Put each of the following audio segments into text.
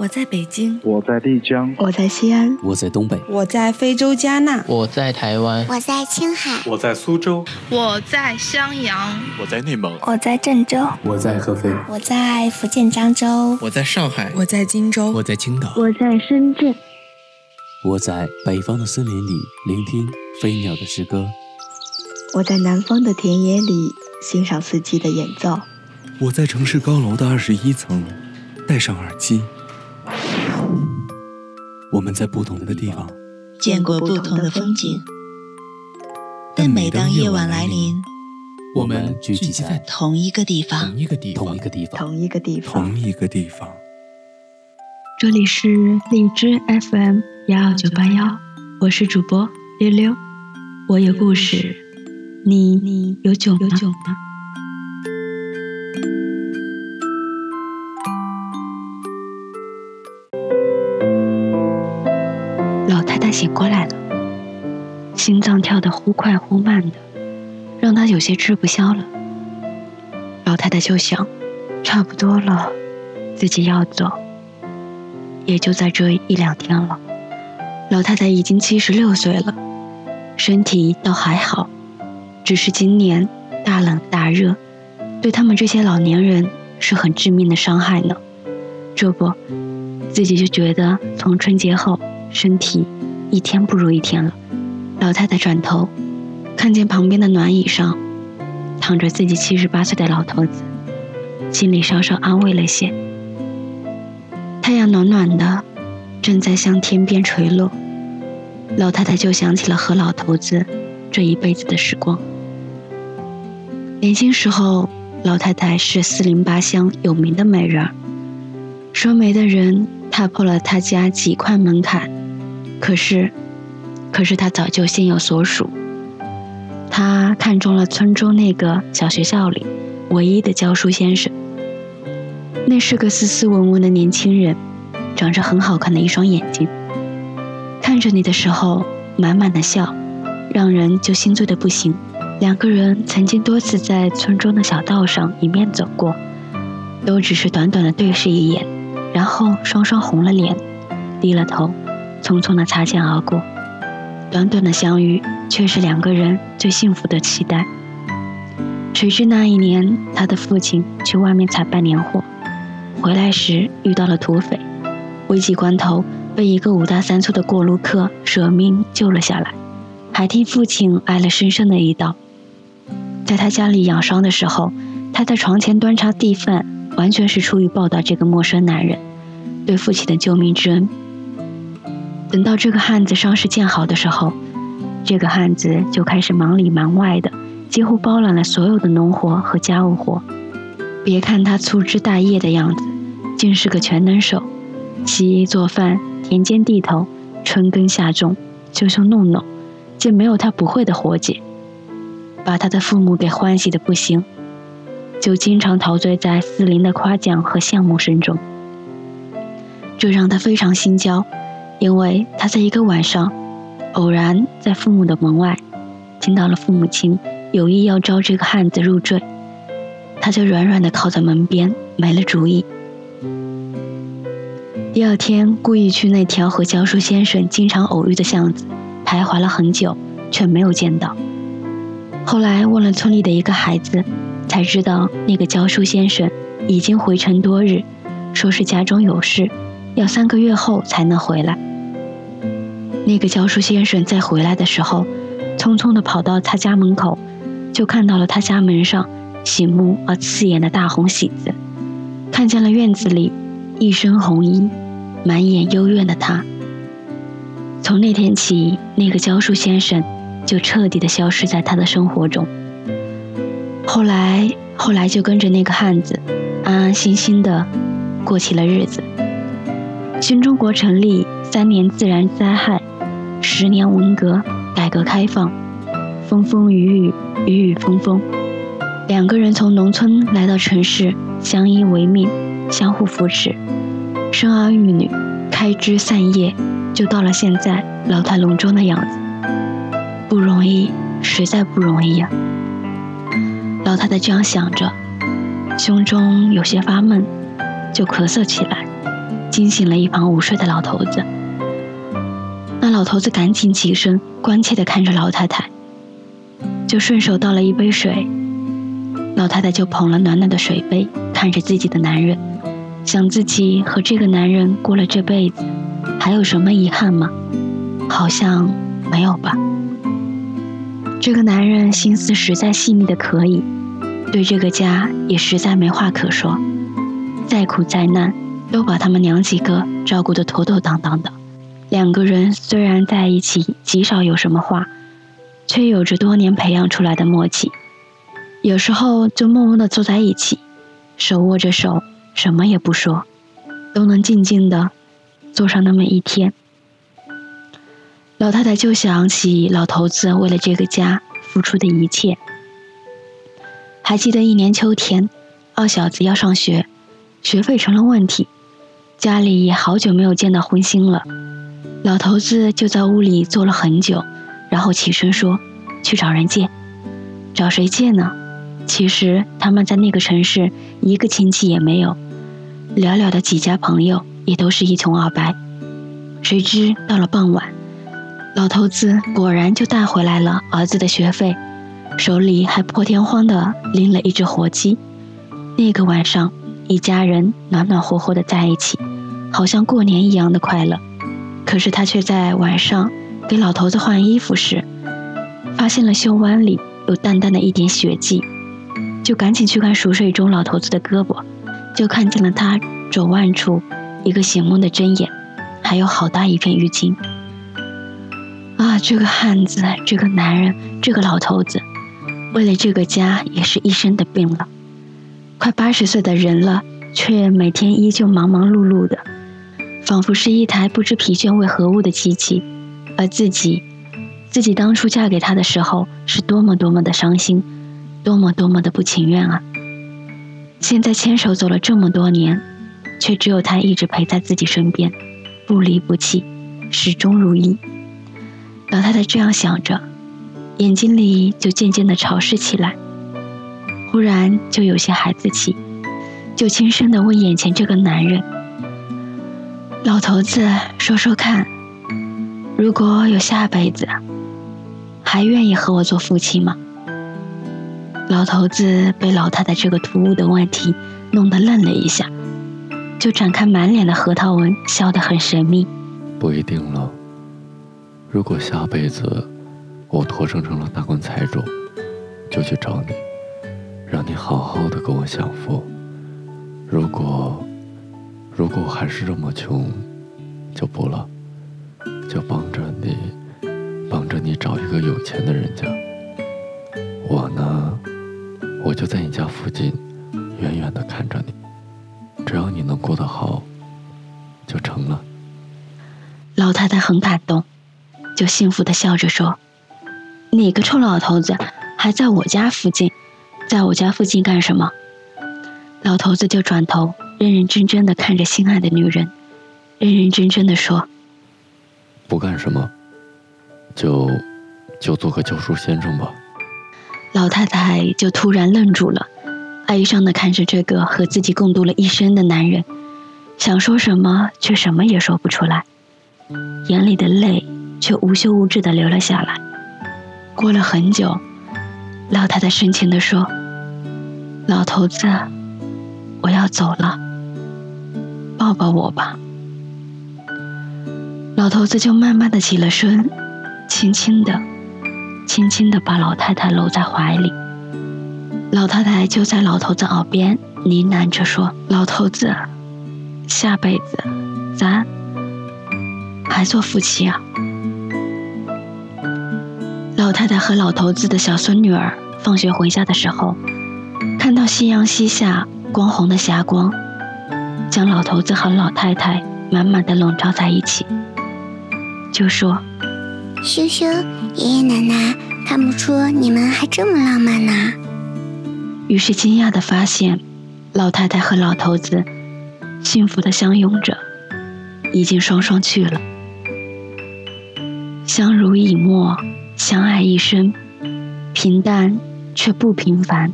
我在北京，我在丽江，我在西安，我在东北，我在非洲加纳，我在台湾，我在青海，我在苏州，我在襄阳，我在内蒙，我在郑州，我在合肥，我在福建漳州，我在上海，我在荆州，我在青岛，我在深圳，我在北方的森林里聆听飞鸟的诗歌，我在南方的田野里欣赏四季的演奏，我在城市高楼的二十一层戴上耳机。我们在不同的地方见过不同的风景，但每当夜晚来临，我们聚集在同一个地方，同一个地方，同一个地方，同一个地方，同一个地方。这里是荔枝 FM 幺二九八幺，我是主播溜溜，我有故事，你你有酒有醒过来了，心脏跳得忽快忽慢的，让他有些吃不消了。老太太就想，差不多了，自己要走，也就在这一两天了。老太太已经七十六岁了，身体倒还好，只是今年大冷大热，对他们这些老年人是很致命的伤害呢。这不，自己就觉得从春节后身体。一天不如一天了。老太太转头，看见旁边的暖椅上躺着自己七十八岁的老头子，心里稍稍安慰了些。太阳暖暖的，正在向天边垂落。老太太就想起了和老头子这一辈子的时光。年轻时候，老太太是四邻八乡有名的美人儿，说媒的人踏破了她家几块门槛。可是，可是他早就心有所属。他看中了村中那个小学校里唯一的教书先生。那是个斯斯文文的年轻人，长着很好看的一双眼睛，看着你的时候满满的笑，让人就心醉的不行。两个人曾经多次在村中的小道上迎面走过，都只是短短的对视一眼，然后双双红了脸，低了头。匆匆的擦肩而过，短短的相遇却是两个人最幸福的期待。谁知那一年，他的父亲去外面采办年货，回来时遇到了土匪，危急关头被一个五大三粗的过路客舍命救了下来，还替父亲挨了深深的一刀。在他家里养伤的时候，他在床前端茶递饭，完全是出于报答这个陌生男人对父亲的救命之恩。等到这个汉子伤势见好的时候，这个汉子就开始忙里忙外的，几乎包揽了所有的农活和家务活。别看他粗枝大叶的样子，竟是个全能手，洗衣做饭、田间地头、春耕夏种、修修弄弄，竟没有他不会的活计，把他的父母给欢喜的不行，就经常陶醉在四邻的夸奖和羡慕声中，这让他非常心焦。因为他在一个晚上，偶然在父母的门外，听到了父母亲有意要招这个汉子入赘，他就软软的靠在门边，没了主意。第二天，故意去那条和教书先生经常偶遇的巷子，徘徊了很久，却没有见到。后来问了村里的一个孩子，才知道那个教书先生已经回城多日，说是家中有事，要三个月后才能回来。那个教书先生在回来的时候，匆匆地跑到他家门口，就看到了他家门上醒目而刺眼的大红喜字，看见了院子里一身红衣、满眼幽怨的他。从那天起，那个教书先生就彻底的消失在他的生活中。后来，后来就跟着那个汉子，安安心心的过起了日子。新中国成立三年，自然灾害。十年文革，改革开放，风风雨雨，雨雨风风。两个人从农村来到城市，相依为命，相互扶持，生儿育女，开枝散叶，就到了现在老态龙钟的样子。不容易，实在不容易呀！老太太这样想着，胸中有些发闷，就咳嗽起来。惊醒了一旁午睡的老头子。那老头子赶紧起身，关切地看着老太太，就顺手倒了一杯水。老太太就捧了暖暖的水杯，看着自己的男人，想自己和这个男人过了这辈子，还有什么遗憾吗？好像没有吧。这个男人心思实在细腻的可以，对这个家也实在没话可说，再苦再难都把他们娘几个照顾得妥妥当当的。两个人虽然在一起极少有什么话，却有着多年培养出来的默契。有时候就默默地坐在一起，手握着手，什么也不说，都能静静地坐上那么一天。老太太就想起老头子为了这个家付出的一切。还记得一年秋天，二小子要上学，学费成了问题，家里也好久没有见到荤腥了。老头子就在屋里坐了很久，然后起身说：“去找人借。”找谁借呢？其实他们在那个城市一个亲戚也没有，寥寥的几家朋友也都是一穷二白。谁知到了傍晚，老头子果然就带回来了儿子的学费，手里还破天荒的拎了一只活鸡。那个晚上，一家人暖暖和和的在一起，好像过年一样的快乐。可是他却在晚上给老头子换衣服时，发现了袖弯里有淡淡的一点血迹。就赶紧去看熟睡中老头子的胳膊，就看见了他肘腕处一个醒目的针眼，还有好大一片淤青。啊，这个汉子，这个男人，这个老头子，为了这个家也是一身的病了。快八十岁的人了，却每天依旧忙忙碌碌的，仿佛是一台不知疲倦为何物的机器。而自己，自己当初嫁给他的时候，是多么多么的伤心。多么多么的不情愿啊！现在牵手走了这么多年，却只有他一直陪在自己身边，不离不弃，始终如一。老太太这样想着，眼睛里就渐渐的潮湿起来，忽然就有些孩子气，就轻声的问眼前这个男人：“老头子，说说看，如果有下辈子，还愿意和我做夫妻吗？”老头子被老太太这个突兀的问题弄得愣了一下，就展开满脸的核桃纹，笑得很神秘。不一定了。如果下辈子我托生成了大官财主，就去找你，让你好好的跟我享福。如果如果我还是这么穷，就不了，就帮着你，帮着你找一个有钱的人家。我呢？我就在你家附近，远远的看着你。只要你能过得好，就成了。老太太很感动，就幸福的笑着说：“哪个臭老头子还在我家附近？在我家附近干什么？”老头子就转头，认认真真的看着心爱的女人，认认真真的说：“不干什么，就就做个教书先生吧。”老太太就突然愣住了，哀伤的看着这个和自己共度了一生的男人，想说什么却什么也说不出来，眼里的泪却无休无止的流了下来。过了很久，老太太深情的说：“老头子，我要走了，抱我吧。”老头子就慢慢的起了身，轻轻的。轻轻的把老太太搂在怀里，老太太就在老头子耳边呢喃着说：“老头子，下辈子咱还做夫妻啊。”老太太和老头子的小孙女儿放学回家的时候，看到夕阳西下，光红的霞光将老头子和老太太满满的笼罩在一起，就说。羞羞，爷爷奶奶看不出你们还这么浪漫呢。于是惊讶的发现，老太太和老头子幸福的相拥着，已经双双去了。相濡以沫，相爱一生，平淡却不平凡。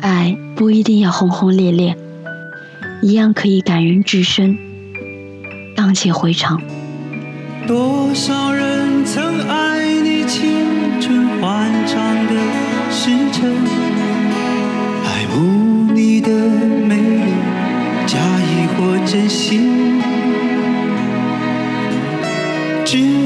爱不一定要轰轰烈烈，一样可以感人至深，荡气回肠。多少人曾爱你青春欢畅的时辰，爱慕你的美丽，假意或真心。只。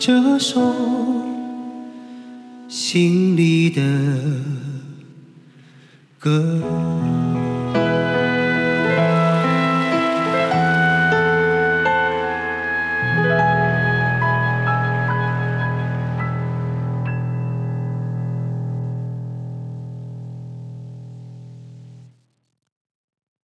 这首心里的歌。